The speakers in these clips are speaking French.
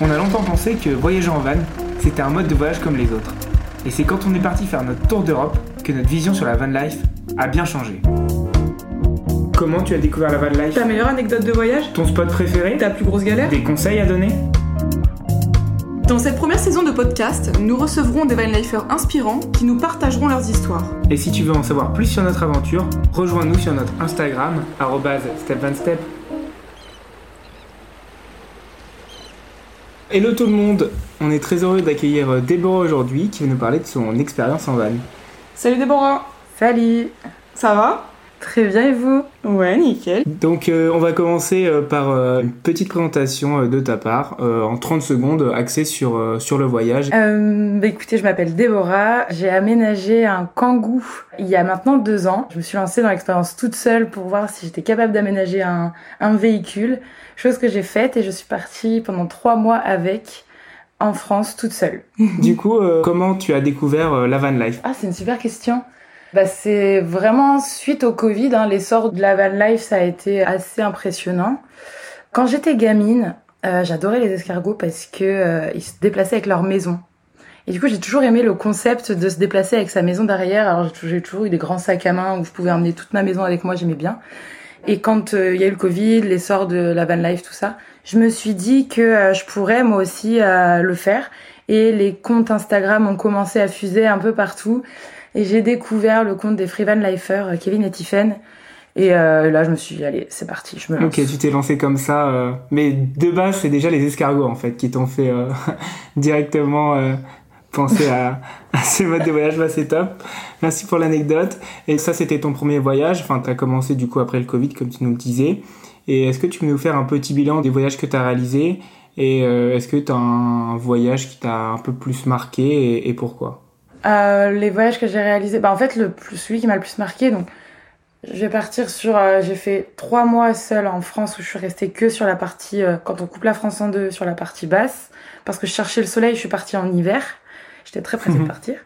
On a longtemps pensé que voyager en van, c'était un mode de voyage comme les autres. Et c'est quand on est parti faire notre tour d'Europe que notre vision sur la van life a bien changé. Comment tu as découvert la van life? Ta meilleure anecdote de voyage? Ton spot préféré? Ta plus grosse galère? Des conseils à donner? Dans cette première saison de podcast, nous recevrons des vanlifers inspirants qui nous partageront leurs histoires. Et si tu veux en savoir plus sur notre aventure, rejoins-nous sur notre Instagram, step Hello tout le monde, on est très heureux d'accueillir Déborah aujourd'hui qui va nous parler de son expérience en van. Salut Déborah. Salut. Ça va? Très bien et vous? Ouais, nickel. Donc euh, on va commencer euh, par euh, une petite présentation de ta part, en 30 secondes, axée sur, sur le voyage. bah, écoutez, je m'appelle Déborah, j'ai aménagé un kangou il y a maintenant deux ans. Je me suis lancée dans l'expérience toute seule pour voir si j'étais capable d'aménager un, un véhicule, chose que j'ai faite et je suis partie pendant trois mois avec en France toute seule. du coup, comment tu as découvert la van life? Ah, c'est une super question bah, C'est vraiment suite au Covid, hein, l'essor de la van life, ça a été assez impressionnant. Quand j'étais gamine, euh, j'adorais les escargots parce que euh, ils se déplaçaient avec leur maison. Et du coup, j'ai toujours aimé le concept de se déplacer avec sa maison derrière. Alors, j'ai toujours eu des grands sacs à main où je pouvais emmener toute ma maison avec moi, j'aimais bien. Et quand euh, il y a eu le Covid, l'essor de la van life, tout ça, je me suis dit que euh, je pourrais moi aussi le faire. Et les comptes Instagram ont commencé à fuser un peu partout. Et j'ai découvert le compte des Free Van Lifers, euh, Kevin et Tiffen. Et euh, là, je me suis dit, allez, c'est parti, je me lance. Ok, tu t'es lancé comme ça. Euh, mais de base, c'est déjà les escargots, en fait, qui t'ont fait euh, directement euh, penser à, à, ce mode de voyage. Bah, c'est top. Merci pour l'anecdote. Et ça, c'était ton premier voyage. Enfin, tu as commencé du coup après le Covid, comme tu nous le disais. Et est-ce que tu peux nous faire un petit bilan des voyages que tu as réalisés? Et est-ce que tu as un voyage qui t'a un peu plus marqué et pourquoi? Euh, les voyages que j'ai réalisés, bah en fait le plus, celui qui m'a le plus marqué, donc je vais partir sur, euh, j'ai fait trois mois seule en France où je suis restée que sur la partie, euh, quand on coupe la France en deux, sur la partie basse, parce que je cherchais le soleil, je suis partie en hiver, j'étais très pressée de mhm. partir.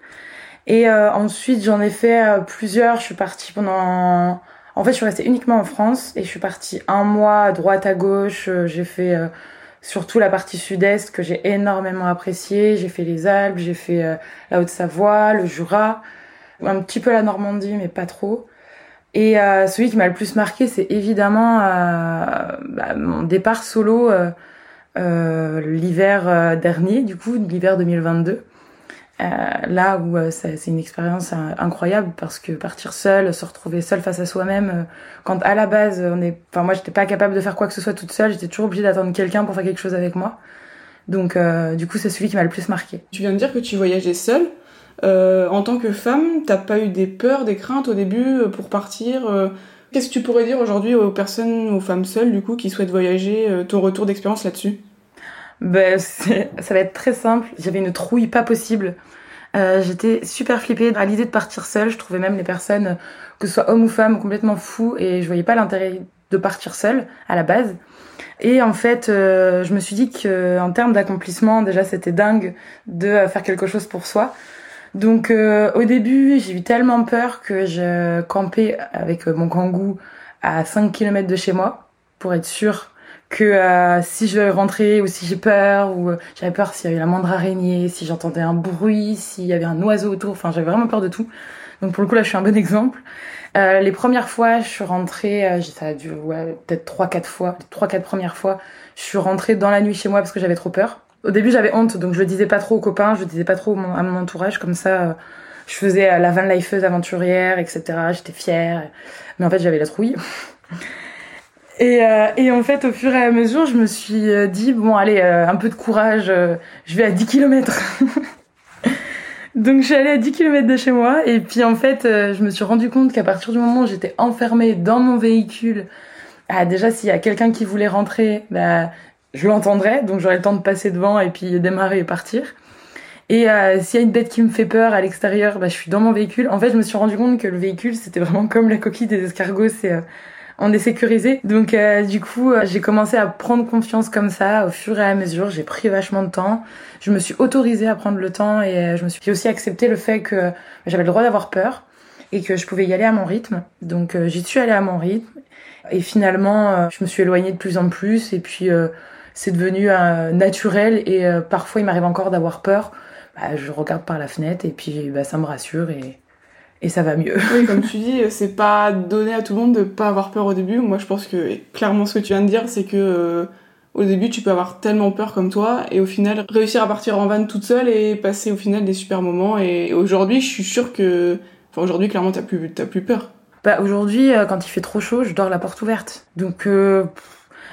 Et ensuite j'en ai fait plusieurs, je suis partie pendant, en fait je suis restée uniquement en France et je suis partie un mois à droite à gauche, j'ai fait surtout la partie sud-est que j'ai énormément apprécié. J'ai fait les Alpes, j'ai fait euh, la Haute-Savoie, le Jura, un petit peu la Normandie, mais pas trop. Et euh, celui qui m'a le plus marqué, c'est évidemment euh, bah, mon départ solo l'hiver dernier, du coup, l'hiver 2022. Euh, là où euh, c'est une expérience euh, incroyable parce que partir seul, se retrouver seul face à soi-même, quand à la base on est, enfin moi j'étais pas capable de faire quoi que ce soit toute seule, j'étais toujours obligée d'attendre quelqu'un pour faire quelque chose avec moi. Donc du coup c'est celui qui m'a le plus marqué. Tu viens de dire que tu voyageais seule. en tant que femme, t'as pas eu des peurs, des craintes au début pour partir Qu'est-ce que tu pourrais dire aujourd'hui aux personnes, aux femmes seules du coup qui souhaitent voyager Ton retour d'expérience là-dessus? Ben, ça va être très simple. J'avais une trouille pas possible. Euh, J'étais super flippée à l'idée de partir seule. Je trouvais même les personnes, que ce soit hommes ou femmes, complètement fous et je voyais pas l'intérêt de partir seule à la base. Et en fait, euh, je me suis dit que en termes d'accomplissement, déjà c'était dingue de faire quelque chose pour soi. Donc euh, au début, j'ai eu tellement peur que je campais avec mon kangou à 5 km de chez moi pour être sûre que euh, si je rentrais ou si j'ai peur ou euh, j'avais peur s'il y avait la moindre araignée, si j'entendais un bruit, s'il y avait un oiseau autour, enfin j'avais vraiment peur de tout. Donc pour le coup là je suis un bon exemple. Euh, les premières fois je suis rentrée, euh, ça a dû ouais, peut-être trois quatre fois, trois quatre premières fois, je suis rentrée dans la nuit chez moi parce que j'avais trop peur. Au début j'avais honte donc je le disais pas trop aux copains, je le disais pas trop à mon entourage comme ça. je faisais la van lifeuse aventurière, etc. J'étais fière, mais en fait j'avais la trouille. Et, euh, et, en fait, au fur et à mesure, je me suis euh, dit, bon, allez, euh, un peu de courage, je vais à 10 km. Donc je suis allée à 10 km de chez moi et puis en fait, je me suis rendu compte qu'à partir du moment où j'étais enfermée dans mon véhicule, ah, déjà s'il y a quelqu'un qui voulait rentrer, bah, je l'entendrais, donc j'aurais le temps de passer devant et puis démarrer et partir. Et s'il y a une bête qui me fait peur à l'extérieur, bah, je suis dans mon véhicule. En fait, je me suis rendu compte que le véhicule, c'était vraiment comme la coquille des escargots, c'est on est sécurisé. Donc euh, du coup, euh, j'ai commencé à prendre confiance comme ça au fur et à mesure. J'ai pris vachement de temps. Je me suis autorisée à prendre le temps et euh, je me suis aussi accepté le fait que j'avais le droit d'avoir peur. et que je pouvais y aller à mon rythme. Donc j'y suis allée à mon rythme et finalement je me suis éloignée de plus en plus et puis c'est devenu naturel et parfois il m'arrive encore d'avoir peur. Bah, je regarde par la fenêtre et puis bah, ça me rassure et et ça va mieux. Oui, comme tu dis, c'est pas donné à tout le monde de pas avoir peur au début. Moi, je pense que clairement, ce que tu viens de dire, c'est que euh, au début, tu peux avoir tellement peur comme toi, et au final, réussir à partir en van toute seule et passer au final des super moments. Et aujourd'hui, je suis sûre que, enfin, aujourd'hui, clairement, t'as plus, t'as plus peur. Bah, aujourd'hui, euh, quand il fait trop chaud, je dors la porte ouverte. Donc, euh...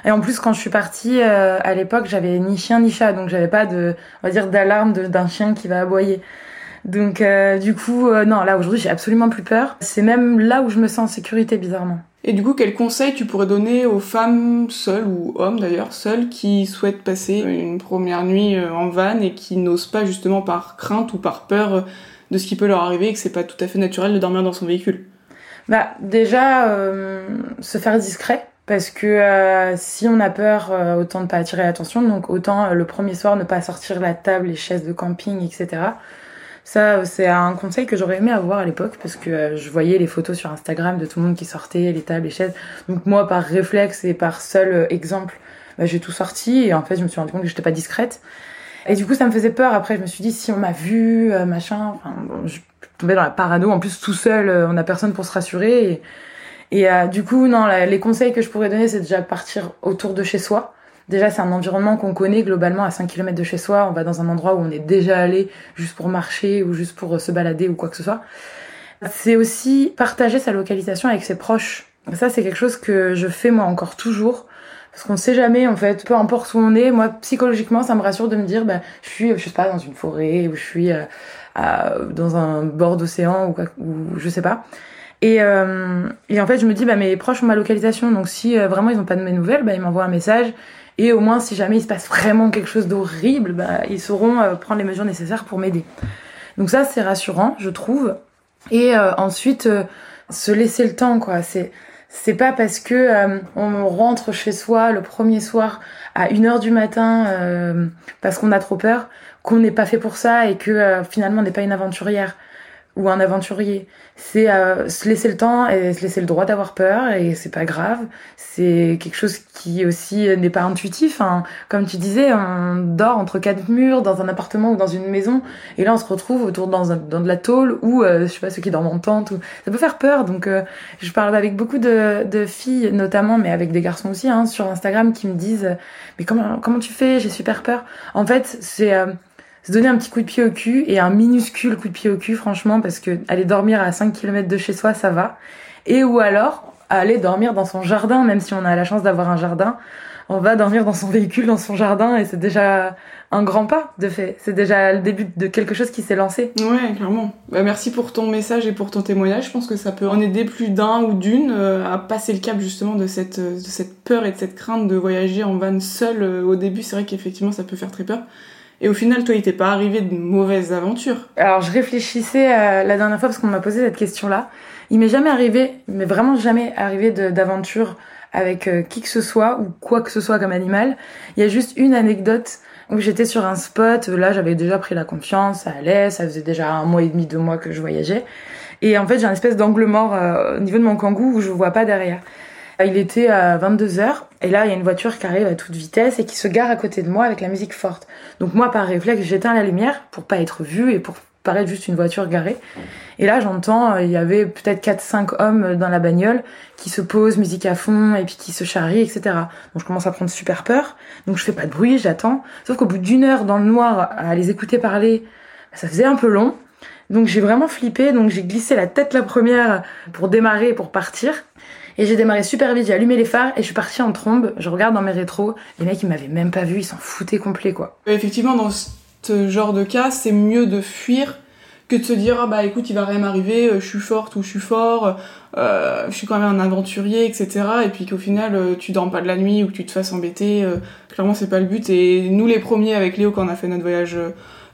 et en plus, quand je suis partie, euh, à l'époque, j'avais ni chien ni chat, donc j'avais pas de, on va dire, d'alarme d'un chien qui va aboyer. Donc euh, du coup, euh, non, là aujourd'hui j'ai absolument plus peur. C'est même là où je me sens en sécurité bizarrement. Et du coup, quel conseil tu pourrais donner aux femmes seules ou hommes d'ailleurs seules qui souhaitent passer une première nuit euh, en van et qui n'osent pas justement par crainte ou par peur de ce qui peut leur arriver et que c'est pas tout à fait naturel de dormir dans son véhicule? Bah déjà euh, se faire discret parce que euh, si on a peur, autant ne pas attirer l'attention, donc autant le premier soir ne pas sortir la table, les chaises de camping, etc. Ça, c'est un conseil que j'aurais aimé avoir à l'époque parce que euh, je voyais les photos sur Instagram de tout le monde qui sortait, les tables, les chaises. Donc moi, par réflexe et par seul euh, exemple, bah, j'ai tout sorti et en fait, je me suis rendu compte que j'étais pas discrète. Et du coup, ça me faisait peur. Après, je me suis dit, si on m'a vu, euh, machin, enfin, bon, je tombais dans la parano. En plus, tout seul, on a personne pour se rassurer. Et, et du coup, non, les conseils que je pourrais donner, c'est déjà partir autour de chez soi Déjà, c'est un environnement qu'on connaît globalement à 5 km de chez soi. On va dans un endroit où on est déjà allé juste pour marcher ou juste pour euh, se balader ou quoi que ce soit. C'est aussi partager sa localisation avec ses proches. Ça, c'est quelque chose que je fais moi encore toujours. Parce qu'on sait jamais, en fait, peu importe où on est, moi, psychologiquement, ça me rassure de me dire, bah, je suis, je sais pas, dans une forêt, ou je suis euh, dans un bord d'océan, ou, quoi, ou je sais pas. Et, euh, et en fait, je me dis, bah, mes proches ont ma localisation, donc si euh, vraiment ils n'ont pas de mes nouvelles, bah, ils m'envoient un message, et au moins, si jamais il se passe vraiment quelque chose d'horrible, bah, ils sauront euh, prendre les mesures nécessaires pour m'aider. Donc ça, c'est rassurant, je trouve. Et euh, ensuite, euh, se laisser le temps, quoi. C'est c'est pas parce que on rentre chez soi le premier soir à 1h du matin parce qu'on a trop peur qu'on n'est pas fait pour ça et que finalement on n'est pas une aventurière ou un aventurier. C'est euh, se laisser le temps et se laisser le droit d'avoir peur et c'est pas grave. C'est quelque chose qui aussi n'est pas intuitif. Hein. Comme tu disais, on dort entre quatre murs dans un appartement ou dans une maison et là on se retrouve autour dans, un, dans de la tôle ou euh, je sais pas ceux qui dorment en tente. Ou... Ça peut faire peur. Donc euh, je parle avec beaucoup de, de, filles notamment, mais avec des garçons aussi hein, sur Instagram qui me disent mais comment comment tu fais? J'ai super peur. En fait c'est se donner un petit coup de pied au cul et un minuscule coup de pied au cul franchement parce que aller dormir à 5 km de chez soi ça va. Et ou alors aller dormir dans son jardin même si on a la chance d'avoir un jardin on va dormir dans son véhicule dans son jardin et c'est déjà un grand pas de fait. C'est déjà le début de quelque chose qui s'est lancé. Ouais clairement. Bah, merci pour ton message et pour ton témoignage. Je pense que ça peut en aider plus d'un ou d'une euh, à passer le cap justement de cette peur et de cette crainte de voyager en van seul euh, au début. C'est vrai qu'effectivement ça peut faire très peur et au final, toi, il t'est pas arrivé de mauvaises aventures Alors, je réfléchissais euh, la dernière fois parce qu'on m'a posé cette question-là. Il m'est jamais arrivé, mais vraiment jamais arrivé d'aventure avec euh, qui que ce soit ou quoi que ce soit comme animal. Il y a juste une anecdote où j'étais sur un spot. Là, j'avais déjà pris la confiance, ça allait, ça faisait déjà un mois et demi, deux mois que je voyageais. Et en fait, j'ai un espèce d'angle mort euh, au niveau de mon kangou où je vois pas derrière. Il était à 22h et là il y a une voiture qui arrive à toute vitesse et qui se gare à côté de moi avec la musique forte. Donc moi par réflexe j'éteins la lumière pour pas être vue et pour paraître juste une voiture garée. Et là j'entends il y avait peut-être 4-5 hommes dans la bagnole qui se posent musique à fond et puis qui se charrient etc. Donc je commence à prendre super peur. Donc je fais pas de bruit, j'attends. Sauf qu'au bout d'une heure dans le noir à les écouter parler, ça faisait un peu long. Donc j'ai vraiment flippé, donc j'ai glissé la tête la première pour démarrer pour partir. Et j'ai démarré super vite, j'ai allumé les phares et je suis partie en trombe. Je regarde dans mes rétros, les mecs ils m'avaient même pas vu, ils s'en foutaient complet quoi. Effectivement, dans ce genre de cas, c'est mieux de fuir que de se dire ah bah écoute il va rien m'arriver, euh, je suis forte ou je suis fort, euh, je suis quand même un aventurier etc. Et puis qu'au final euh, tu dors pas de la nuit ou que tu te fasses embêter. clairement c'est pas le but. Et nous les premiers avec Léo quand on a fait notre voyage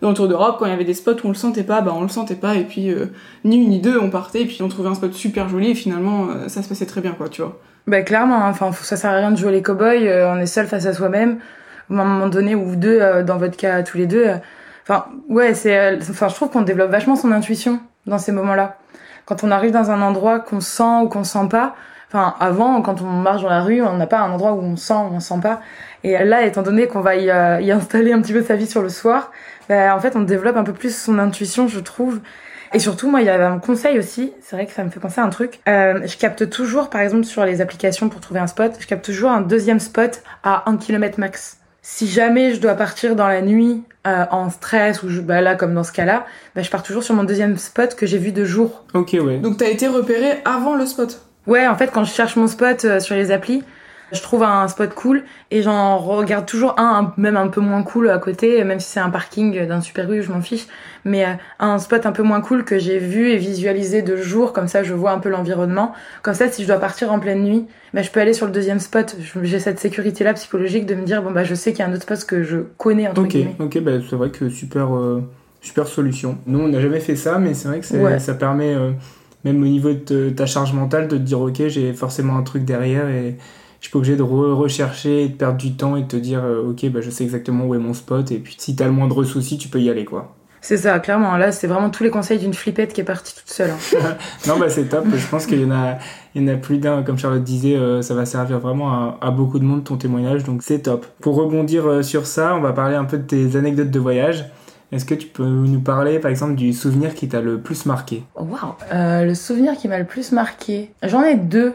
dans le Tour d'Europe, quand il y avait des spots où on le sentait pas, bah on le sentait pas, et puis euh, ni une ni deux, on partait, et puis on trouvait un spot super joli, et finalement euh, ça se passait très bien, quoi, tu vois. Bah clairement, hein. enfin ça sert à rien de jouer les cow-boys, euh, on est seul face à soi-même, à un moment donné, ou deux, dans votre cas tous les deux. Enfin ouais, c'est, enfin je trouve qu'on développe vachement son intuition dans ces moments-là quand on arrive dans un endroit qu'on sent ou qu'on sent pas. Enfin, avant, quand on marche dans la rue, on n'a pas un endroit où on sent ou on sent pas. Et là, étant donné qu'on va y, euh, y, installer un petit peu sa vie sur le soir, bah, en fait, on développe un peu plus son intuition, je trouve. Et surtout, moi, il y avait un conseil aussi. C'est vrai que ça me fait penser à un truc. Euh, je capte toujours, par exemple, sur les applications pour trouver un spot, je capte toujours un deuxième spot à un kilomètre max. Si jamais je dois partir dans la nuit euh, en stress ou je, bah là comme dans ce cas-là, bah, je pars toujours sur mon deuxième spot que j'ai vu de jour. Ok ouais. Donc t'as été repéré avant le spot? Ouais, en fait quand je cherche mon spot euh, sur les applis, je trouve un spot cool et j'en regarde toujours un, même un peu moins cool à côté, même si c'est un parking d'un super rue, je m'en fiche. Mais euh, un spot un peu moins cool que j'ai vu et visualisé de jour, comme ça je vois un peu l'environnement. Comme ça, si je dois partir en pleine nuit, bah, je peux aller sur le deuxième spot. J'ai cette sécurité-là psychologique de me dire bon bah je sais qu'il y a un autre spot que je connais entre Ok, guillemets. ok, bah, c'est vrai que super, euh, super solution. Nous on n'a jamais fait ça, mais c'est vrai que Ouais. ça permet euh, même au niveau de ta charge mentale de te dire ok j'ai forcément un truc derrière et je suis pas obligé de re- rechercher de perdre du temps et de te dire euh, ok bah je sais exactement où est mon spot et puis si t'as le moindre souci tu peux y aller quoi. C'est ça, clairement. Là, c'est vraiment tous les conseils d'une flippette qui est partie toute seule. hein. Non bah c'est top, je pense qu'il y en a, il y en a plus d'un comme Charlotte disait, euh, ça va servir vraiment à, à beaucoup de monde ton témoignage donc c'est top. Pour rebondir euh, sur ça, on va parler un peu de tes anecdotes de voyage. Est-ce que tu peux nous parler par exemple du souvenir qui t'a le plus marqué? Waouh Le souvenir qui m'a le plus marqué, j'en ai deux.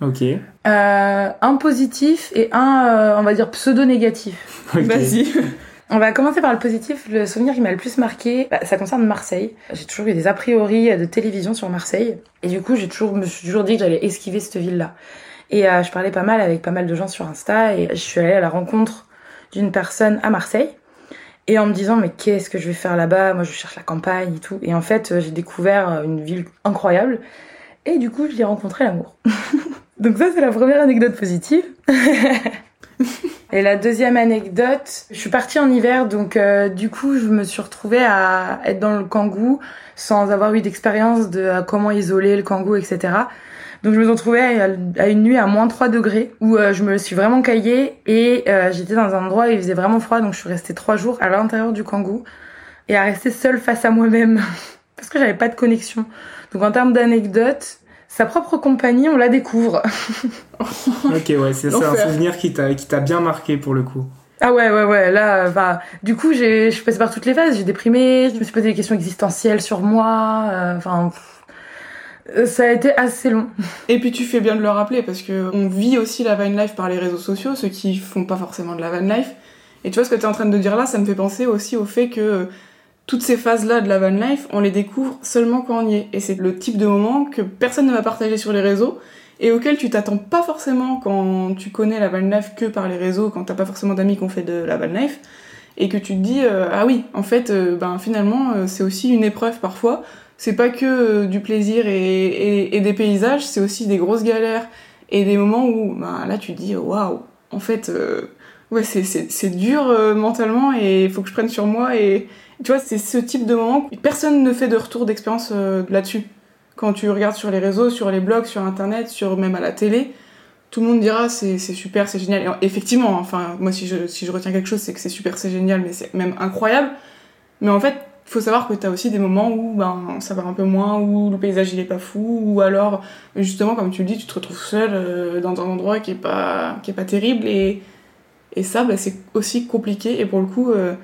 Ok. Euh, un positif et un, euh, on va dire, pseudo-négatif. ok. Vas-y. On va commencer par le positif. Le souvenir qui m'a le plus marqué, bah, ça concerne Marseille. J'ai toujours eu des a priori de télévision sur Marseille. Et du coup, j'ai toujours, me suis toujours dit que j'allais esquiver cette ville-là. Et euh, je parlais pas mal avec pas mal de gens sur Insta et je suis allée à la rencontre d'une personne à Marseille. Et en me disant, mais qu'est-ce que je vais faire là-bas? Moi, je cherche la campagne et tout. Et en fait, euh, j'ai découvert euh, une ville incroyable. Et du coup, j'y ai rencontré l'amour. Donc ça, c'est la première anecdote positive. Et la deuxième anecdote, je suis partie en hiver, donc euh, du coup, je me suis retrouvée à être dans le kangou sans avoir eu d'expérience de euh, comment isoler le kangou, etc. Donc je me suis retrouvée à, à une nuit à moins 3 degrés où euh, je me suis vraiment caillée et euh, j'étais dans un endroit où il faisait vraiment froid, donc je suis restée trois jours à l'intérieur du kangou et à rester seule face à moi-même parce que j'avais pas de connexion. Donc en termes d'anecdotes, sa propre compagnie, on la découvre. Ok, ouais, c'est ça, un souvenir qui t'a qui t'a bien marqué pour le coup. Ah ouais, ouais, ouais, là, enfin, du coup, j'ai, je suis passée par toutes les phases, j'ai déprimé, je me suis posé des questions existentielles sur moi, euh, enfin, euh, ça a été assez long. Et puis tu fais bien de le rappeler parce que on vit aussi la van life par les réseaux sociaux, ceux qui font pas forcément de la van life. Et tu vois ce que tu es en train de dire là, ça me fait penser aussi au fait que euh, toutes ces phases-là de la van life, on les découvre seulement quand on y est. Et c'est le type de moment que personne ne va partager sur les réseaux et auquel tu t'attends pas forcément quand tu connais la van life que par les réseaux, quand t'as pas forcément d'amis qui ont fait de la van life. Et que tu te dis, euh, ah oui, en fait, euh, ben finalement, euh, c'est aussi une épreuve parfois. C'est pas que du plaisir et, des paysages, c'est aussi des grosses galères et des moments où ben, là tu te dis waouh en fait ouais c'est, dur mentalement et il faut que je prenne sur moi et tu vois c'est ce type de moment personne ne fait de retour d'expérience euh, là-dessus. Quand tu regardes sur les réseaux sur les blogs sur internet sur même à la télé tout le monde dira c'est, super c'est génial. Effectivement enfin moi si je, retiens quelque chose c'est que c'est super c'est génial mais c'est même incroyable. Mais en fait il faut savoir que t'as aussi des moments où ben ça va un peu moins où le paysage il est pas fou ou alors justement comme tu le dis tu te retrouves seul euh, dans un endroit qui est pas qui est pas terrible et ça bah, c'est aussi compliqué et pour le coup euh,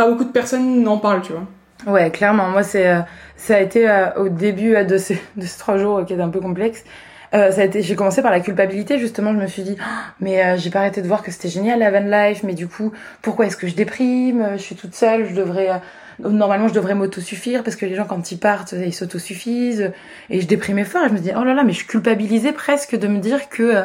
pas beaucoup de personnes n'en parlent tu vois Ouais, clairement, moi, c'est, euh, ça a été euh, au début euh, de, ces, de ces trois jours qui est un peu complexe. Euh, ça a été, j'ai commencé par la culpabilité justement. Je me suis dit, mais euh, j'ai pas arrêté de voir que c'était génial la van life, mais du coup, pourquoi est-ce que je déprime Je suis toute seule, je devrais euh, normalement je devrais m'autosuffire parce que les gens quand ils partent ils s'autosuffisent et je déprimais fort et je me dis oh là là mais je culpabilisais presque de me dire que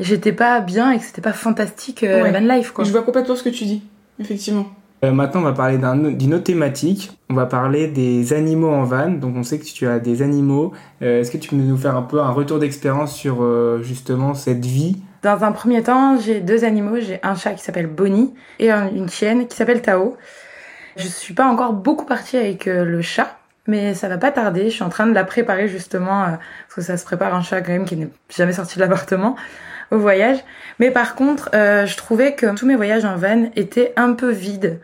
j'étais pas bien et que c'était pas fantastique Ouais. la van life quoi. je vois complètement ce que tu dis effectivement Euh, maintenant, on va parler d'un- d'une autre thématique. On va parler des animaux en van. Donc, on sait que tu as des animaux. Euh, Est-ce que tu peux nous faire un peu un retour d'expérience sur euh, justement cette vie? Dans un premier temps, j'ai deux animaux. J'ai un chat qui s'appelle Bonnie et un- une chienne qui s'appelle Tao. Je suis pas encore beaucoup partie avec le chat, mais ça va pas tarder. Je suis en train de la préparer justement, parce que ça se prépare un chat quand même qui n'est jamais sorti de l'appartement voyage. Mais par contre, euh, je trouvais que tous mes voyages en van étaient un peu vides.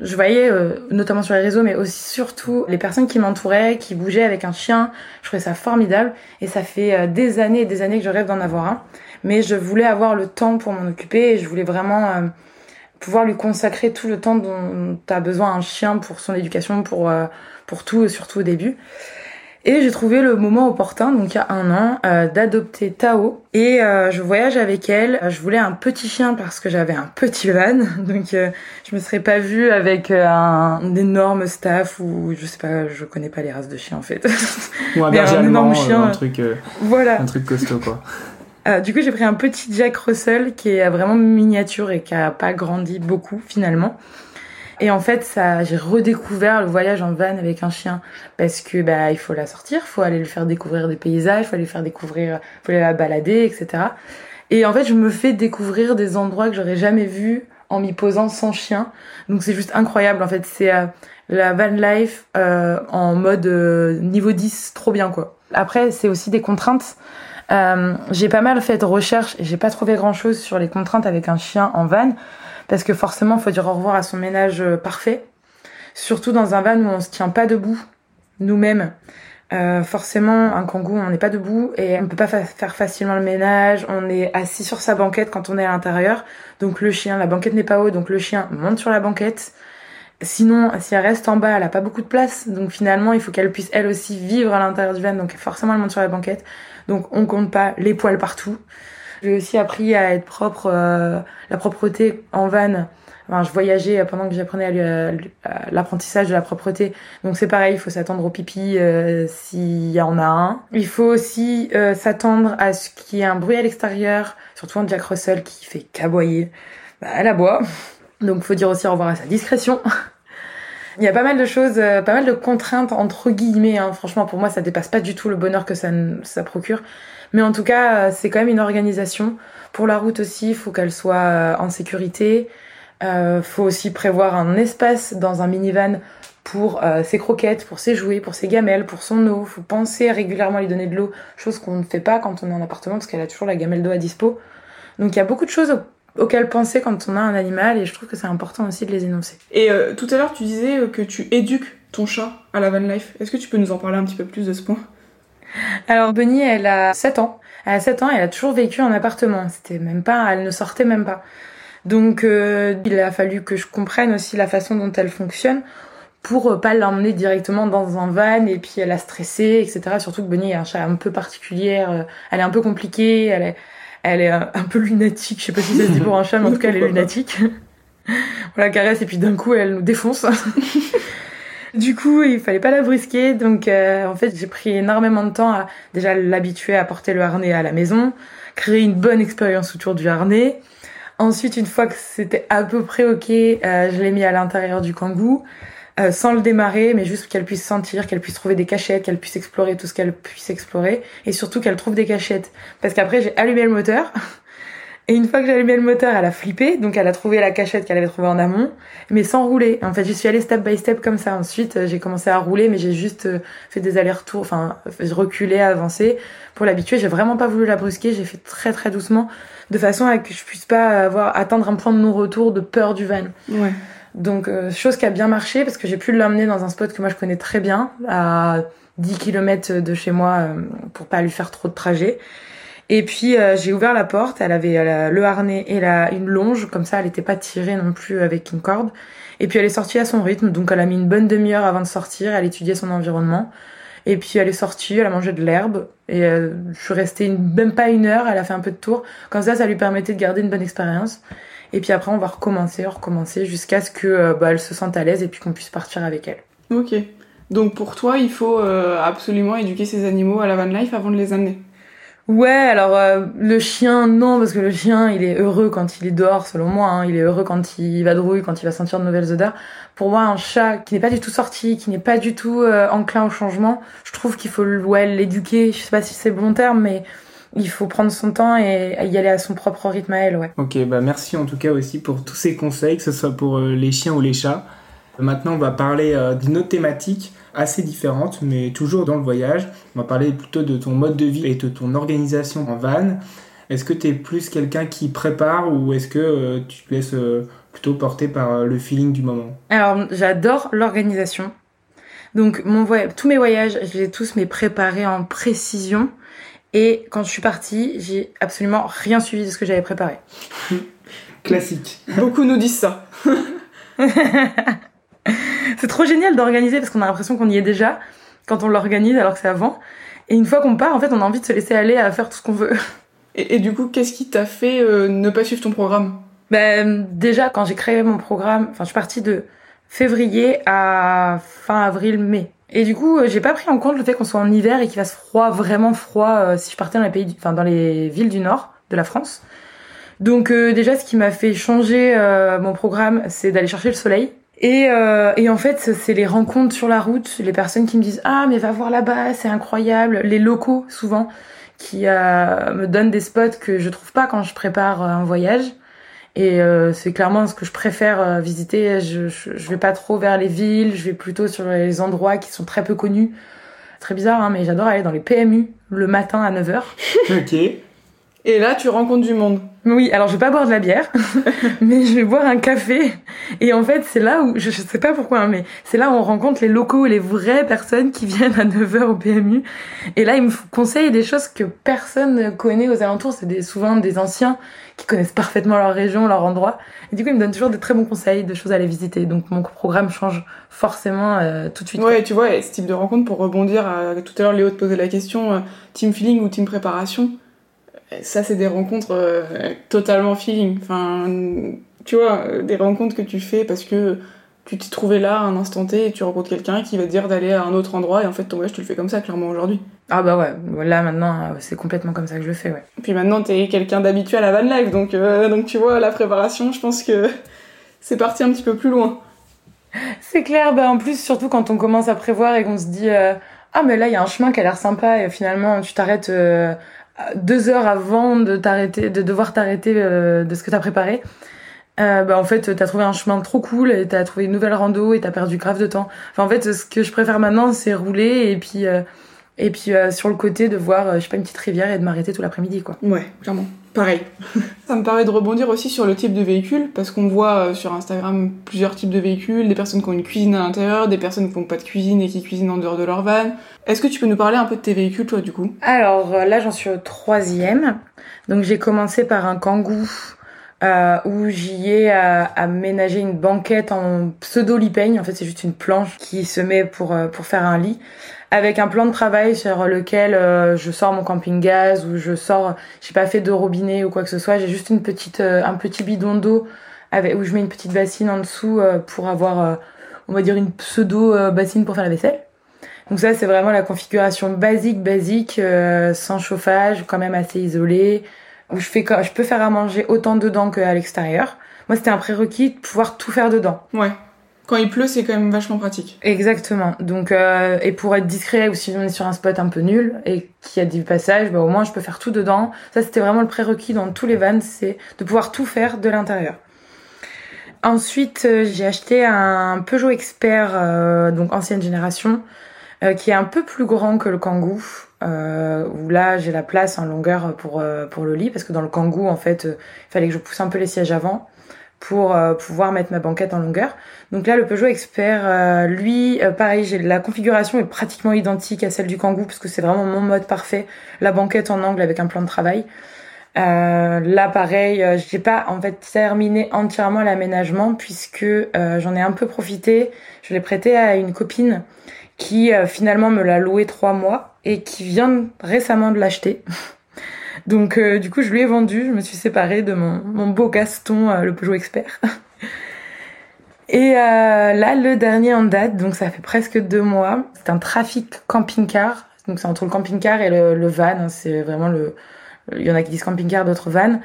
Je voyais, euh, notamment sur les réseaux, mais aussi surtout les personnes qui m'entouraient, qui bougeaient avec un chien. Je trouvais ça formidable. Et ça fait euh, des années et des années que je rêve d'en avoir un. Mais je voulais avoir le temps pour m'en occuper et je voulais vraiment pouvoir lui consacrer tout le temps dont tu besoin un chien pour son éducation, pour, pour tout, surtout au début. Et j'ai trouvé le moment opportun, donc il y a un an, euh, d'adopter Tao. Et euh, je voyage avec elle. Je voulais un petit chien parce que j'avais un petit van, donc euh, je me serais pas vue avec un, énorme staff ou je sais pas, je connais pas les races de chiens en fait. Ou un berger allemand, un truc, voilà. un truc costaud quoi. du coup, j'ai pris un petit Jack Russell qui est vraiment miniature et qui a pas grandi beaucoup finalement. Et en fait, ça, j'ai redécouvert le voyage en van avec un chien parce que bah il faut la sortir, faut aller lui faire découvrir des paysages, faut aller lui faire découvrir, faut aller la balader, etc. Et en fait, je me fais découvrir des endroits que j'aurais jamais vus en m'y posant sans chien. Donc c'est juste incroyable. En fait, c'est euh, la van life euh, en mode euh, niveau 10, trop bien quoi. Après, c'est aussi des contraintes. j'ai pas mal fait de recherches et j'ai pas trouvé grand chose sur les contraintes avec un chien en van parce que forcément, il faut dire au revoir à son ménage euh, parfait. Surtout dans un van où on se tient pas debout nous-mêmes. Euh, forcément, un kangou, on n'est pas debout et on peut pas faire facilement le ménage. On est assis sur sa banquette quand on est à l'intérieur. Donc le chien, la banquette n'est pas haute, donc le chien monte sur la banquette. Sinon, si elle reste en bas, elle a pas beaucoup de place. Donc finalement, il faut qu'elle puisse elle aussi vivre à l'intérieur du van. Donc forcément, elle monte sur la banquette. Donc on compte pas les poils partout. J'ai aussi appris à être propre, euh, la propreté en van. Enfin, je voyageais pendant que j'apprenais l'apprentissage de la propreté. Donc c'est pareil, il faut s'attendre au pipi euh, s'il y en a un. Il faut aussi euh, s'attendre à ce qu'il y ait un bruit à l'extérieur, surtout un Jack Russell qui fait caboyer. Bah, elle aboie. Donc faut dire aussi au revoir à sa discrétion. Il y a pas mal de choses, pas mal de contraintes entre guillemets. Hein. Franchement, pour moi, ça dépasse pas du tout le bonheur que ça, ça procure. Mais en tout cas, euh, c'est quand même une organisation. Pour la route aussi, il faut qu'elle soit euh, en sécurité. Euh, faut aussi prévoir un espace dans un minivan pour euh, ses croquettes, pour ses jouets, pour ses gamelles, pour son eau. Faut penser à régulièrement lui donner de l'eau, chose qu'on ne fait pas quand on est en appartement parce qu'elle a toujours la gamelle d'eau à dispo. Donc il y a beaucoup de choses auxquelles penser quand on a un animal et je trouve que c'est important aussi de les énoncer. Et tout à l'heure tu disais que tu éduques ton chat à la van life. Est-ce que tu peux nous en parler un petit peu plus de ce point? Alors Bunny, elle a 7 ans. Elle a 7 ans, elle a toujours vécu en appartement. C'était même pas, elle ne sortait même pas. Donc euh, il a fallu que je comprenne aussi la façon dont elle fonctionne pour euh, pas l'emmener directement dans un van et puis elle a stressé, etc. Surtout que Bunny est un chat un peu particulière, euh, elle est un peu compliquée, elle est, elle est un, peu lunatique. Je sais pas si ça se dit pour un chat, mais en tout cas elle est lunatique. on la caresse et puis d'un coup elle nous défonce. Du coup, il fallait pas la brusquer, donc euh, en fait, j'ai pris énormément de temps à déjà l'habituer à porter le harnais à la maison, créer une bonne expérience autour du harnais. Ensuite, une fois que c'était à peu près ok, euh, je l'ai mis à l'intérieur du kangou, euh, sans le démarrer, mais juste qu'elle puisse sentir, qu'elle puisse trouver des cachettes, qu'elle puisse explorer tout ce qu'elle puisse explorer, et surtout qu'elle trouve des cachettes. Parce qu'après, j'ai allumé le moteur. Et une fois que allumé le moteur, elle a flippé, donc elle a trouvé la cachette qu'elle avait trouvée en amont, mais sans rouler. En fait, je suis allée step by step comme ça. Ensuite, euh, j'ai commencé à rouler, mais j'ai juste euh, fait des allers-retours, enfin, reculé, avancé pour l'habituer. J'ai vraiment pas voulu la brusquer, j'ai fait très très doucement, de façon à que je puisse pas avoir atteindre un point de non-retour de peur du van. Ouais. Donc, euh, chose qui a bien marché parce que j'ai pu l'emmener dans un spot que moi je connais très bien, à 10 km de chez moi, pour pas lui faire trop de trajet. Et puis euh, j'ai ouvert la porte, elle avait euh, le harnais et la, une longe, comme ça elle n'était pas tirée non plus avec une corde. Et puis elle est sortie à son rythme, donc elle a mis une bonne demi-heure avant de sortir, elle étudiait son environnement. Et puis elle est sortie, elle a mangé de l'herbe, et euh, je suis restée une, même pas une heure, elle a fait un peu de tour. Comme ça, ça lui permettait de garder une bonne expérience. Et puis après, on va recommencer, recommencer, jusqu'à ce que bah, elle se sente à l'aise et puis qu'on puisse partir avec elle. Ok. Donc pour toi, il faut absolument éduquer ces animaux à la van life avant de les amener. Ouais, alors euh, le chien, non, parce que le chien, il est heureux quand il est dehors, selon moi. Hein. Il est heureux quand il va drouiller, quand il va sentir de nouvelles odeurs. Pour moi, un chat qui n'est pas du tout sorti, qui n'est pas du tout euh, enclin au changement, je trouve qu'il faut ouais, l'éduquer. Je sais pas si c'est bon terme, mais il faut prendre son temps et y aller à son propre rythme à elle, ouais. Ok, bah merci en tout cas aussi pour tous ces conseils, que ce soit pour euh, les chiens ou les chats. Maintenant, on va parler d'une autre thématique assez différentes, mais toujours dans le voyage. On va parler plutôt de ton mode de vie et de ton organisation en van. Est-ce que tu es plus quelqu'un qui prépare ou est-ce que euh, tu te laisses euh, plutôt porté par le feeling du moment? Alors, j'adore l'organisation. Donc, mon voyage, tous mes voyages, je les ai tous mais préparés en précision. Et quand je suis partie, j'ai absolument rien suivi de ce que j'avais préparé. Classique. Beaucoup nous disent ça. c'est trop génial d'organiser parce qu'on a l'impression qu'on y est déjà quand on l'organise alors que c'est avant. Et une fois qu'on part, en fait, on a envie de se laisser aller à faire tout ce qu'on veut. Et, du coup, qu'est-ce qui t'a fait euh, ne pas suivre ton programme? Ben déjà, quand j'ai créé mon programme, enfin, je suis partie de février à fin avril-mai. Et du coup, euh, j'ai pas pris en compte le fait qu'on soit en hiver et qu'il fasse froid, vraiment froid, euh, si je partais dans les pays, enfin dans les villes du nord de la France. Donc déjà, ce qui m'a fait changer mon programme, c'est d'aller chercher le soleil. Et, euh, et en fait, c'est les rencontres sur la route, les personnes qui me disent ah mais va voir là-bas, c'est incroyable, les locaux souvent qui euh, me donnent des spots que je trouve pas quand je prépare un voyage. Et euh, c'est clairement ce que je préfère euh, visiter. Je, je, je, vais pas trop vers les villes, je vais plutôt sur les endroits qui sont très peu connus. Très bizarre, hein, mais j'adore aller dans les PMU le matin à 9h. ok. Et là, tu rencontres du monde. Oui, alors je vais pas boire de la bière, mais je vais boire un café. Et en fait, c'est là où, je, je sais pas pourquoi, hein, mais c'est là où on rencontre les locaux et les vraies personnes qui viennent à 9h au PMU. Et là, ils me conseillent des choses que personne ne connaît aux alentours. C'est des, souvent des anciens qui connaissent parfaitement leur région, leur endroit. Et du coup, ils me donnent toujours des très bons conseils, de choses à aller visiter. Donc mon programme change forcément euh, tout de suite. Ouais, tu vois, et ce type de rencontre, pour rebondir à tout à l'heure, Léo te posait la question, euh, team feeling ou team préparation ça c'est des rencontres euh, totalement feeling. Enfin, tu vois, euh, des rencontres que tu fais parce que tu t'y trouvais là à un instant T et tu rencontres quelqu'un qui va te dire d'aller à un autre endroit et en fait ton voyage tu le fais comme ça clairement aujourd'hui. Ah bah ouais, là maintenant euh, c'est complètement comme ça que je le fais ouais. Puis maintenant t'es quelqu'un d'habitué à la van life donc, donc tu vois la préparation je pense que c'est parti un petit peu plus loin. C'est clair, bah en plus surtout quand on commence à prévoir et qu'on se dit ah mais là il y a un chemin qui a l'air sympa et finalement tu t'arrêtes deux heures avant de t'arrêter, de devoir t'arrêter euh, de ce que t'as préparé, euh, bah en fait t'as trouvé un chemin trop cool et t'as trouvé une nouvelle rando et t'as perdu grave de temps. Enfin en fait ce que je préfère maintenant c'est rouler et puis euh, et puis euh, sur le côté de voir je sais pas une petite rivière et de m'arrêter tout l'après-midi quoi. Ouais clairement. Pareil. ça me permet de rebondir aussi sur le type de véhicule, parce qu'on voit sur Instagram plusieurs types de véhicules, des personnes qui ont une cuisine à l'intérieur, des personnes qui n'ont pas de cuisine et qui cuisinent en dehors de leur van. Est-ce que tu peux nous parler un peu de tes véhicules, toi, du coup? Alors euh, là, j'en suis au troisième. Donc j'ai commencé par un Kangoo euh, où j'y ai aménagé une banquette en pseudo-lit En fait, c'est juste une planche qui se met pour, euh, pour faire un lit avec un plan de travail sur lequel euh, je sors mon camping gaz ou je sors j'ai pas fait de robinet ou quoi que ce soit. J'ai juste une petite euh, un petit bidon d'eau avec où je mets une petite bassine en dessous euh, pour avoir on va dire une pseudo bassine pour faire la vaisselle. Donc ça c'est vraiment la configuration basique basique sans chauffage quand même assez isolé où je fais je peux faire à manger autant dedans qu'à l'extérieur. Moi c'était un prérequis de pouvoir tout faire dedans. Ouais quand il pleut, c'est quand même vachement pratique. Exactement. Donc, euh, et pour être discret ou si on est sur un spot un peu nul et qu'il y a des passages, bah, au moins je peux faire tout dedans. Ça, c'était vraiment le prérequis dans tous les vans, c'est de pouvoir tout faire de l'intérieur. Ensuite, euh, j'ai acheté un Peugeot Expert, euh, donc ancienne génération, euh, qui est un peu plus grand que le Kangoo. où là, j'ai la place en longueur pour pour le lit parce que dans le Kangoo, en fait, il fallait que je pousse un peu les sièges avant pour euh, pouvoir mettre ma banquette en longueur. Donc là, le Peugeot Expert, euh, lui, euh, pareil, j'ai la configuration est pratiquement identique à celle du Kangoo parce que c'est vraiment mon mode parfait. La banquette en angle avec un plan de travail. là, pareil, j'ai pas en fait terminé entièrement l'aménagement puisque j'en ai un peu profité. Je l'ai prêté à une copine qui finalement me l'a loué trois mois et qui vient récemment de l'acheter. Donc euh, du coup, je lui ai vendu, je me suis séparée de mon, mon beau Gaston, euh, le Peugeot Expert. Et euh, là, le dernier en date, donc ça fait presque deux mois, c'est un trafic camping-car. Donc c'est entre le camping-car et le, le van, hein, c'est vraiment le... Il y en a qui disent camping-car, d'autres van.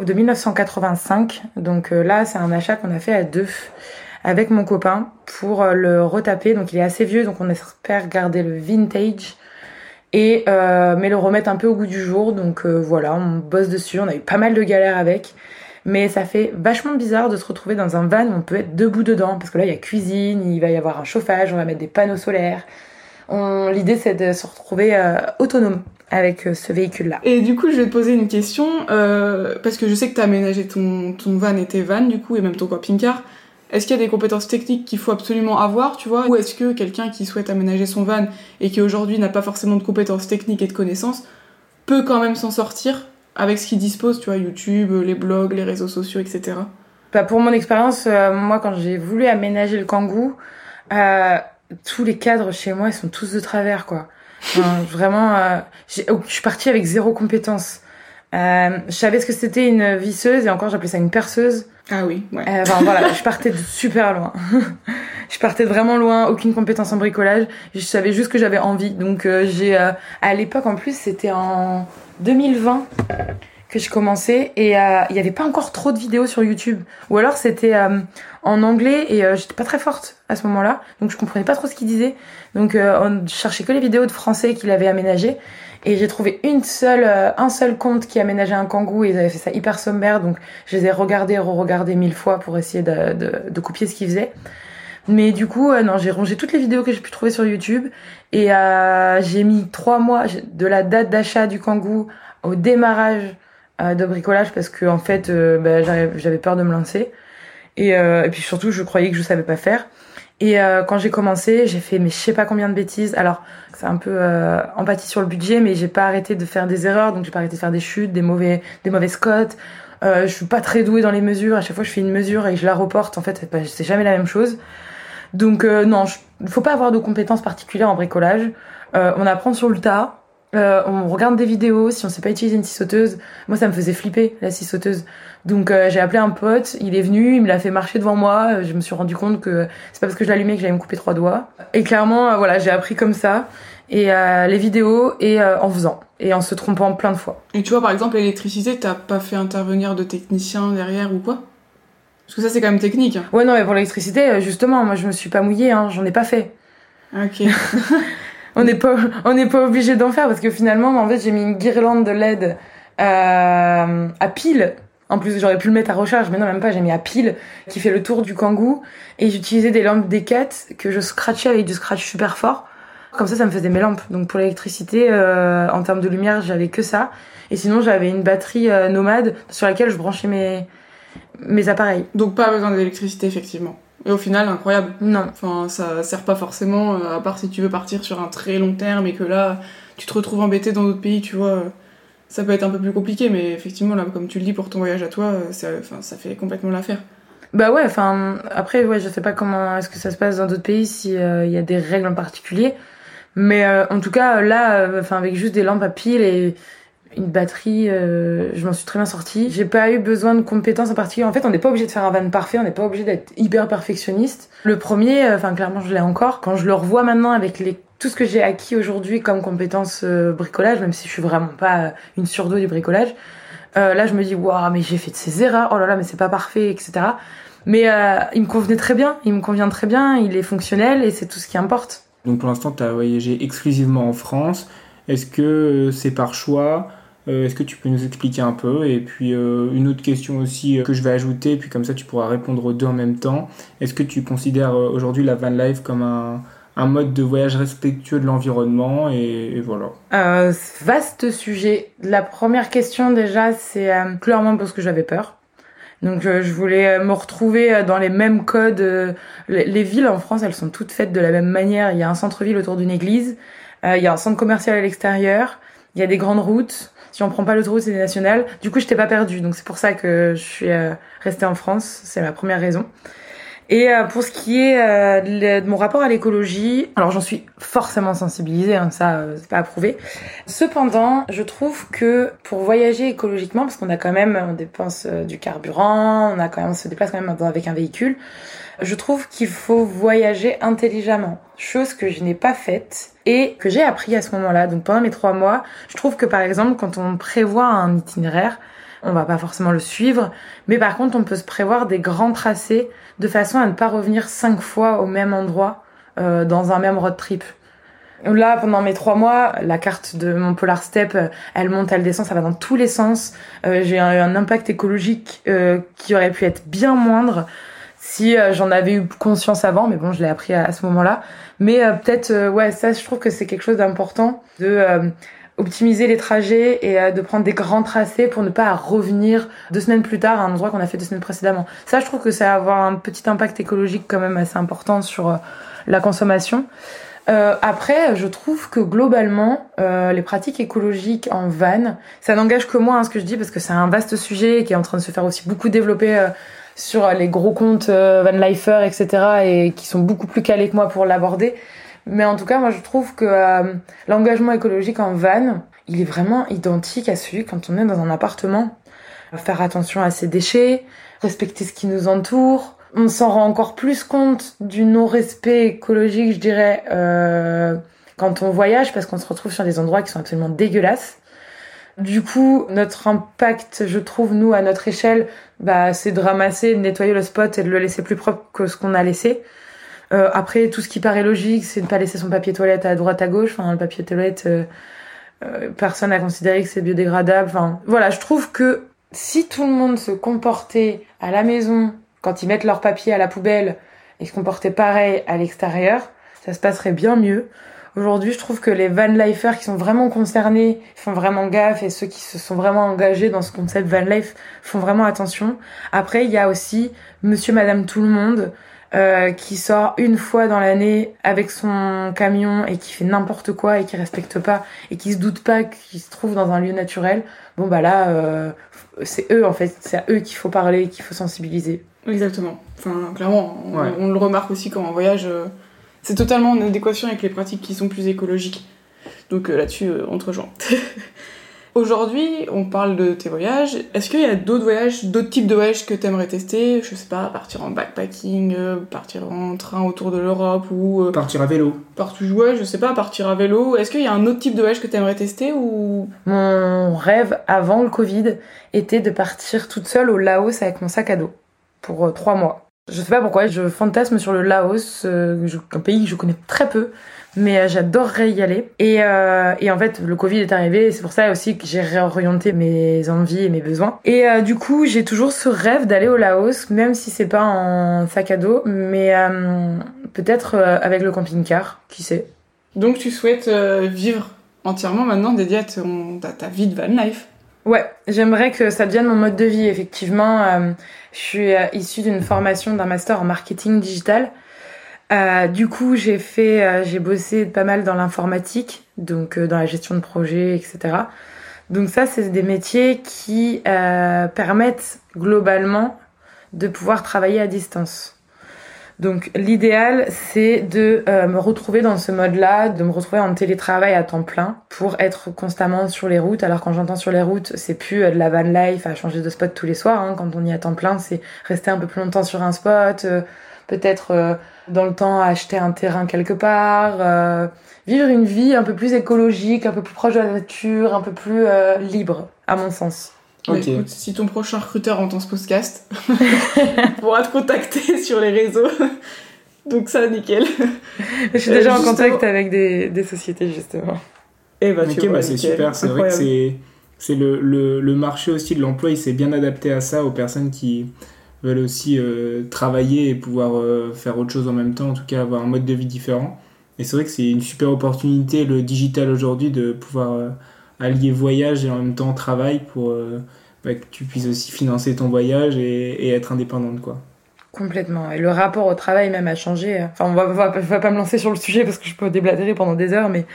De 1985, donc là, c'est un achat qu'on a fait à deux avec mon copain pour le retaper. Donc il est assez vieux, donc on espère garder le vintage et euh, mais le remettre un peu au goût du jour. Donc euh, voilà, on bosse dessus. On a eu pas mal de galères avec, mais ça fait vachement bizarre de se retrouver dans un van où on peut être debout dedans parce que là il y a cuisine, il va y avoir un chauffage, on va mettre des panneaux solaires. l'idée c'est de se retrouver autonome avec ce véhicule-là. Et du coup, je vais te poser une question, parce que je sais que tu aménagé ton, ton van et tes vannes, du coup, et même ton camping-car. Est-ce qu'il y a des compétences techniques qu'il faut absolument avoir, tu vois? Ou est-ce que quelqu'un qui souhaite aménager son van et qui aujourd'hui n'a pas forcément de compétences techniques et de connaissances peut quand même s'en sortir avec ce qu'il dispose, tu vois, YouTube, les blogs, les réseaux sociaux, etc. Bah pour mon expérience, euh, moi quand j'ai voulu aménager le Kangoo, euh, tous les cadres chez moi ils sont tous de travers quoi. vraiment, euh, oh, je suis partie avec zéro compétence. Euh, je savais ce que c'était une visseuse et encore j'appelais ça une perceuse. Ah oui, ouais. Euh, enfin voilà, je partais de super loin. je partais vraiment loin, aucune compétence en bricolage. Je savais juste que j'avais envie. Donc euh, j'ai, euh, à l'époque en plus, c'était en 2020 que je commençais et il n'y avait pas encore trop de vidéos sur YouTube. Ou alors c'était en anglais et j'étais pas très forte à ce moment-là, donc je comprenais pas trop ce qu'il disait. Donc on cherchait que les vidéos de français qu'il avait aménagées. Et j'ai trouvé une seule, euh, un seul compte qui aménageait un kangou et ils avaient fait ça hyper sommaire. Donc je les ai regardés, re-regardés mille fois pour essayer de, de, de copier ce qu'ils faisaient. Mais du coup, euh, non, j'ai rangé toutes les vidéos que j'ai pu trouver sur YouTube et euh, j'ai mis trois mois de la date d'achat du kangou au démarrage euh, de bricolage parce que en fait, bah, j'avais peur de me lancer et, et puis surtout, je croyais que je savais pas faire. Et quand j'ai commencé, j'ai fait mais je sais pas combien de bêtises. Alors c'est un peu euh, empathie sur le budget, mais j'ai pas arrêté de faire des erreurs, donc j'ai pas arrêté de faire des chutes, des mauvais, des mauvaises cotes. Euh, je suis pas très douée dans les mesures. À chaque fois, je fais une mesure et je la reporte. En fait, c'est jamais la même chose. Donc euh, non, il faut pas avoir de compétences particulières en bricolage. Euh, on apprend sur le tas. Euh, on regarde des vidéos, si on sait pas utiliser une scie sauteuse. Moi, ça me faisait flipper, la scie sauteuse. Donc, euh, j'ai appelé un pote, il est venu, il me l'a fait marcher devant moi. Je me suis rendu compte que c'est pas parce que je l'allumais que j'allais me couper trois doigts. Et clairement, voilà, j'ai appris comme ça et euh, les vidéos et euh, en faisant et en se trompant plein de fois. Et tu vois par exemple l'électricité, t'as pas fait intervenir de technicien derrière ou quoi? Parce que ça c'est quand même technique. Hein. Ouais non mais pour l'électricité euh, justement moi je me suis pas mouillée hein, j'en ai pas fait. Ok. on n'est pas on n'est pas obligé d'en faire parce que finalement en fait j'ai mis une guirlande de LED euh, à pile. En plus, j'aurais pu le mettre à recharge, mais non, même pas, j'ai mis à pile, qui fait le tour du kangou. Et j'utilisais des lampes Decat que je scratchais avec du scratch super fort comme ça, ça me faisait mes lampes. Donc pour l'électricité, euh, en termes de lumière, j'avais que ça. Et sinon, j'avais une batterie euh, nomade sur laquelle je branchais mes, mes appareils. Donc pas besoin d'électricité, effectivement. Et au final, incroyable. Non. Enfin, ça sert pas forcément, euh, à part si tu veux partir sur un très long terme et que là, tu te retrouves embêté dans d'autres pays, tu vois. Ça peut être un peu plus compliqué, mais effectivement, là, comme tu le dis, pour ton voyage à toi, ça, enfin, ça fait complètement l'affaire. Bah ouais, enfin, après, ouais, je sais pas comment est-ce que ça se passe dans d'autres pays, s'il y a des règles en particulier. Mais euh, en tout cas, là, euh, enfin avec juste des lampes à pile et une batterie, euh, je m'en suis très bien sortie. J'ai pas eu besoin de compétences en particulier. En fait, on n'est pas obligé de faire un van parfait, on n'est pas obligé d'être hyper perfectionniste. Le premier, enfin clairement, je l'ai encore. Quand je le revois maintenant avec les tout ce que j'ai acquis aujourd'hui comme compétences bricolage, même si je suis vraiment pas une surdouée du bricolage, là je me dis waouh, mais j'ai fait de ces erreurs. Oh là là, mais c'est pas parfait, etc. Mais il me convenait très bien, il me convient très bien, il est fonctionnel et c'est tout ce qui importe. Donc pour l'instant, tu as voyagé exclusivement en France. Est-ce que euh, c'est par choix? Euh, Est-ce que tu peux nous expliquer un peu? Et puis euh, une autre question aussi que je vais ajouter, puis comme ça tu pourras répondre aux deux en même temps. Est-ce que tu considères aujourd'hui la van life comme un, un mode de voyage respectueux de l'environnement et, voilà. Euh, vaste sujet. La première question déjà, c'est clairement parce que j'avais peur. Donc euh, je voulais euh, me retrouver euh, dans les mêmes codes. Les, villes en France, elles sont toutes faites de la même manière. Il y a un centre-ville autour d'une église, il y a un centre commercial à l'extérieur, il y a des grandes routes. Si on prend pas l'autoroute, c'est des nationales. Du coup, je n'étais pas perdue. Donc c'est pour ça que je suis restée en France. C'est ma première raison. Et euh, pour ce qui est euh, de mon rapport à l'écologie, alors j'en suis forcément sensibilisée, hein, ça euh, c'est pas approuvé. Cependant, je trouve que pour voyager écologiquement, parce qu'on a quand même, on dépense du carburant, on a quand même, on se déplace quand même avec un véhicule, je trouve qu'il faut voyager intelligemment, chose que je n'ai pas faite et que j'ai appris à ce moment-là. Donc pendant mes trois mois, je trouve que par exemple, quand on prévoit un itinéraire, on va pas forcément le suivre, mais par contre, on peut se prévoir des grands tracés de façon à ne pas revenir cinq fois au même endroit euh, dans un même road trip. Là, pendant mes trois mois, la carte de mon Polar Step, elle monte, elle descend, ça va dans tous les sens. Euh, j'ai un, un, impact écologique euh, qui aurait pu être bien moindre. si euh, j'en avais eu conscience avant, mais bon, je l'ai appris à, ce moment-là. Mais euh, peut-être, euh, ouais, ça, je trouve que c'est quelque chose d'important de optimiser les trajets et de prendre des grands tracés pour ne pas revenir deux semaines plus tard à un endroit qu'on a fait deux semaines précédemment. Ça, je trouve que ça va avoir un petit impact écologique quand même assez important sur la consommation. Euh, après, je trouve que globalement, euh, les pratiques écologiques en van, ça n'engage que moi, hein, ce que je dis, parce que c'est un vaste sujet qui est en train de se faire aussi beaucoup développer euh, sur les gros comptes euh, Van Lifer, etc., et qui sont beaucoup plus calés que moi pour l'aborder. Mais en tout cas, moi, je trouve que euh, l'engagement écologique en van, il est vraiment identique à celui quand on est dans un appartement. Faire attention à ses déchets, respecter ce qui nous entoure. On s'en rend encore plus compte du non-respect écologique, je dirais, euh, quand on voyage, parce qu'on se retrouve sur des endroits qui sont absolument dégueulasses. Du coup, notre impact, je trouve, nous, à notre échelle, bah, c'est de ramasser, de nettoyer le spot et de le laisser plus propre que ce qu'on a laissé. Euh, après, tout ce qui paraît logique, c'est de ne pas laisser son papier toilette à droite à gauche. Enfin, le papier toilette, euh, euh, personne n'a considéré que c'est biodégradable. Enfin, voilà, je trouve que si tout le monde se comportait à la maison, quand ils mettent leur papier à la poubelle, et se comportait pareil à l'extérieur, ça se passerait bien mieux. Aujourd'hui, je trouve que les van lifers qui sont vraiment concernés font vraiment gaffe et ceux qui se sont vraiment engagés dans ce concept van life font vraiment attention. Après, il y a aussi monsieur, madame, tout le monde euh, qui sort une fois dans l'année avec son camion et qui fait n'importe quoi et qui respecte pas et qui se doute pas qu'il se trouve dans un lieu naturel. Bon bah là, euh, c'est eux en fait, c'est à eux qu'il faut parler, qu'il faut sensibiliser. Exactement. Enfin, clairement, on, le remarque aussi quand on voyage. Euh, c'est totalement en adéquation avec les pratiques qui sont plus écologiques. Donc euh, là-dessus, euh, on te rejoint. Aujourd'hui, on parle de tes voyages. Est-ce qu'il y a d'autres voyages, d'autres types de voyages que tu aimerais tester? Je sais pas, partir en backpacking, euh, partir en train autour de l'Europe ou. partir à vélo. Partout, ouais, je sais pas, partir à vélo. Est-ce qu'il y a un autre type de voyage que tu aimerais tester ou? Mon rêve avant le Covid était de partir toute seule au Laos avec mon sac à dos pour trois mois. Je sais pas pourquoi, je fantasme sur le Laos, euh, un pays que je connais très peu, mais euh, j'adorerais y aller. Et, euh, et, en fait, le Covid est arrivé, et c'est pour ça aussi que j'ai réorienté mes envies et mes besoins. Et du coup, j'ai toujours ce rêve d'aller au Laos, même si c'est pas en sac à dos, mais peut-être avec le camping-car, qui sait. Donc tu souhaites vivre entièrement maintenant dédié à, ta vie de van life Ouais, j'aimerais que ça devienne mon mode de vie, effectivement. Euh, je suis euh, issue d'une formation d'un master en marketing digital. Euh, du coup, j'ai fait, j'ai bossé pas mal dans l'informatique, donc dans la gestion de projets, etc. Donc ça, c'est des métiers qui permettent globalement de pouvoir travailler à distance. Donc l'idéal, c'est de euh, me retrouver dans ce mode-là, de me retrouver en télétravail à temps plein pour être constamment sur les routes. Alors quand j'entends sur les routes, c'est plus euh, de la van life à changer de spot tous les soirs. Hein. Quand on y est à temps plein, c'est rester un peu plus longtemps sur un spot, euh, peut-être dans le temps acheter un terrain quelque part, vivre une vie un peu plus écologique, un peu plus proche de la nature, un peu plus libre, à mon sens. Écoute, si ton prochain recruteur entend ce podcast, pourra te contacter sur les réseaux. Donc ça, nickel. Je suis déjà en contact avec des, des, sociétés, justement. Et eh bah, ok, bah, c'est super. C'est vrai que c'est, c'est le, le, le, marché aussi de l'emploi, il s'est bien adapté à ça, aux personnes qui veulent aussi euh, travailler et pouvoir euh, faire autre chose en même temps, en tout cas avoir un mode de vie différent. Et c'est vrai que c'est une super opportunité, le digital aujourd'hui, de pouvoir... Allier voyage et en même temps travail pour euh, bah, que tu puisses aussi financer ton voyage et, être indépendante quoi. Complètement. Et le rapport au travail même a changé. Enfin, on va, va, pas me lancer sur le sujet parce que je peux déblatérer pendant des heures, mais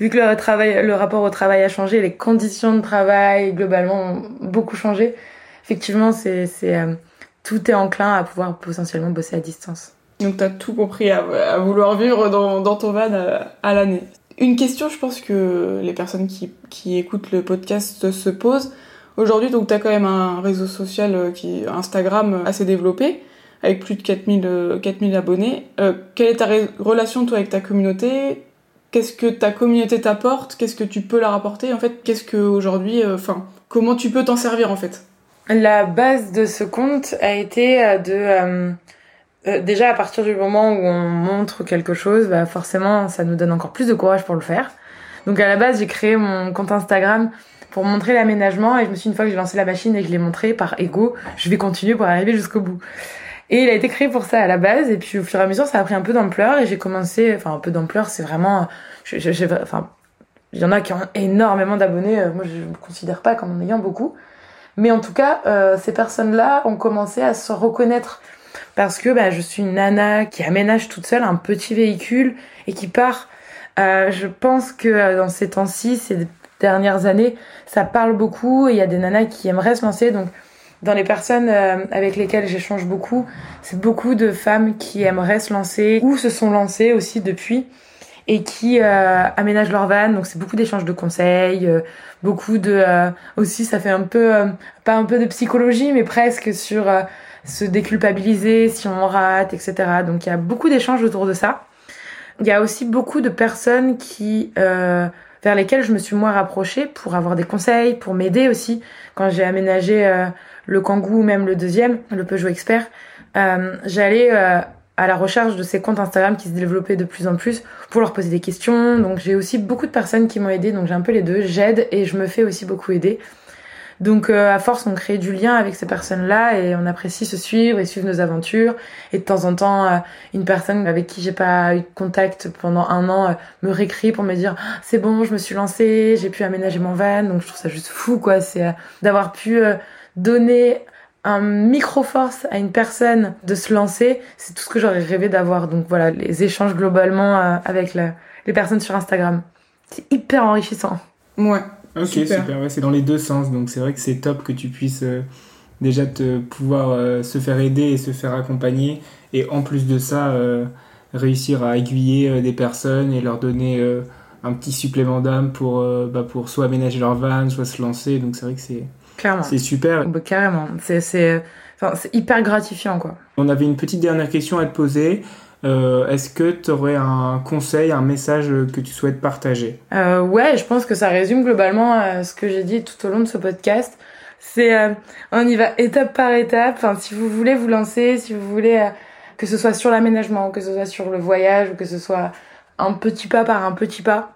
vu que le, travail, le rapport au travail a changé, les conditions de travail globalement ont beaucoup changé, effectivement, c'est, c'est, euh, tout est enclin à pouvoir potentiellement bosser à distance. Donc tu as tout compris à, vouloir vivre dans, dans ton van euh, à l'année. Une question, je pense que les personnes qui, qui écoutent le podcast se posent. Aujourd'hui, donc, tu as quand même un réseau social euh, qui Instagram assez développé, avec plus de 4000, 4000 euh, abonnés. Euh, quelle est ta relation, toi, avec ta communauté? Qu'est-ce que ta communauté t'apporte? Qu'est-ce que tu peux leur apporter? En fait, qu'est-ce que aujourd'hui, enfin, comment tu peux t'en servir, en fait? La base de ce compte a été de euh, déjà à partir du moment où on montre quelque chose, bah forcément ça nous donne encore plus de courage pour le faire. Donc à la base j'ai créé mon compte Instagram pour montrer l'aménagement et je me suis une fois que j'ai lancé la machine et que je l'ai montré par ego, je vais continuer pour arriver jusqu'au bout. Et il a été créé pour ça à la base. Et puis au fur et à mesure, ça a pris un peu d'ampleur. Et j'ai commencé, enfin un peu d'ampleur, c'est vraiment, je, je, enfin, il y en a qui ont énormément d'abonnés. Moi, je me considère pas comme en ayant beaucoup. Mais en tout cas, euh, ces personnes-là ont commencé à se reconnaître parce que bah, je suis une nana qui aménage toute seule un petit véhicule et qui part. Euh, je pense que euh, dans ces temps-ci, ces dernières années, ça parle beaucoup et il y a des nanas qui aimeraient se lancer. Donc, dans les personnes euh, avec lesquelles j'échange beaucoup, c'est beaucoup de femmes qui aimeraient se lancer ou se sont lancées aussi depuis et qui euh, aménagent leur van. Donc c'est beaucoup d'échanges de conseils, euh, beaucoup de aussi ça fait un peu pas un peu de psychologie mais presque sur se déculpabiliser si on rate, etc. Donc il y a beaucoup d'échanges autour de ça. Il y a aussi beaucoup de personnes qui vers lesquelles je me suis moi rapprochée pour avoir des conseils, pour m'aider aussi quand j'ai aménagé le Kangoo ou même le deuxième, le Peugeot Expert, euh, j'allais euh, à la recherche de ces comptes Instagram qui se développaient de plus en plus pour leur poser des questions. Donc j'ai aussi beaucoup de personnes qui m'ont aidé, donc j'ai un peu les deux. J'aide et je me fais aussi beaucoup aider. Donc euh, à force, on crée du lien avec ces personnes-là et on apprécie se suivre et suivre nos aventures. Et de temps en temps, une personne avec qui j'ai pas eu contact pendant un an me réécrit pour me dire ah, c'est bon, je me suis lancée, j'ai pu aménager mon van. Donc je trouve ça juste fou quoi, c'est d'avoir pu donner un micro-force à une personne de se lancer, c'est tout ce que j'aurais rêvé d'avoir. Donc voilà, les échanges globalement euh, avec les personnes sur Instagram. C'est hyper enrichissant. Ouais. Ok, super. c'est dans les deux sens. Donc c'est vrai que c'est top que tu puisses euh, déjà te pouvoir euh, se faire aider et se faire accompagner. Et en plus de ça, réussir à aiguiller des personnes et leur donner un petit supplément d'âme pour, bah, pour soit aménager leur van, soit se lancer. Donc c'est vrai que c'est c'est super. Bah, carrément. C'est hyper gratifiant, quoi. On avait une petite dernière question à te poser. Euh, est-ce que tu aurais un conseil, un message que tu souhaites partager? Euh, Ouais, je pense que ça résume globalement euh, ce que j'ai dit tout au long de ce podcast. C'est on y va étape par étape. Enfin, si vous voulez vous lancer, si vous voulez que ce soit sur l'aménagement, que ce soit sur le voyage, ou que ce soit un petit pas par un petit pas,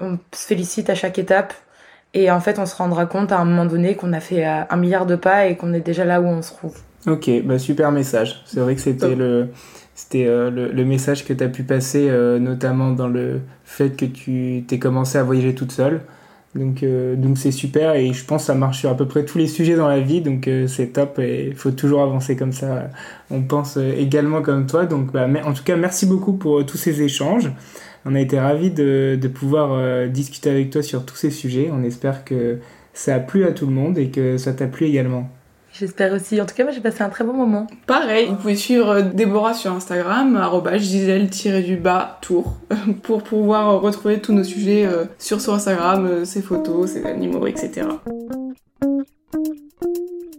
on se félicite à chaque étape. Et en fait, on se rendra compte à un moment donné qu'on a fait un milliard de pas et qu'on est déjà là où on se trouve. Ok, bah super message. C'est vrai que c'était le, c'était euh, le, message que tu as pu passer, euh, notamment dans le fait que tu t'es commencé à voyager toute seule. Donc donc c'est super et je pense que ça marche sur à peu près tous les sujets dans la vie, donc c'est top et il faut toujours avancer comme ça. On pense également comme toi, donc bah, en tout cas merci beaucoup pour tous ces échanges. On a été ravis de, pouvoir euh, discuter avec toi sur tous ces sujets. On espère que ça a plu à tout le monde et que ça t'a plu également. J'espère aussi. En tout cas, moi, j'ai passé un très bon moment. Pareil, vous pouvez suivre euh, Déborah sur Instagram, gisèle-du-bas tour, pour pouvoir retrouver tous nos sujets euh, sur son Instagram, ses photos, ses animaux, etc.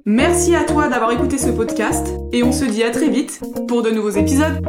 Merci à toi d'avoir écouté ce podcast et on se dit à très vite pour de nouveaux épisodes.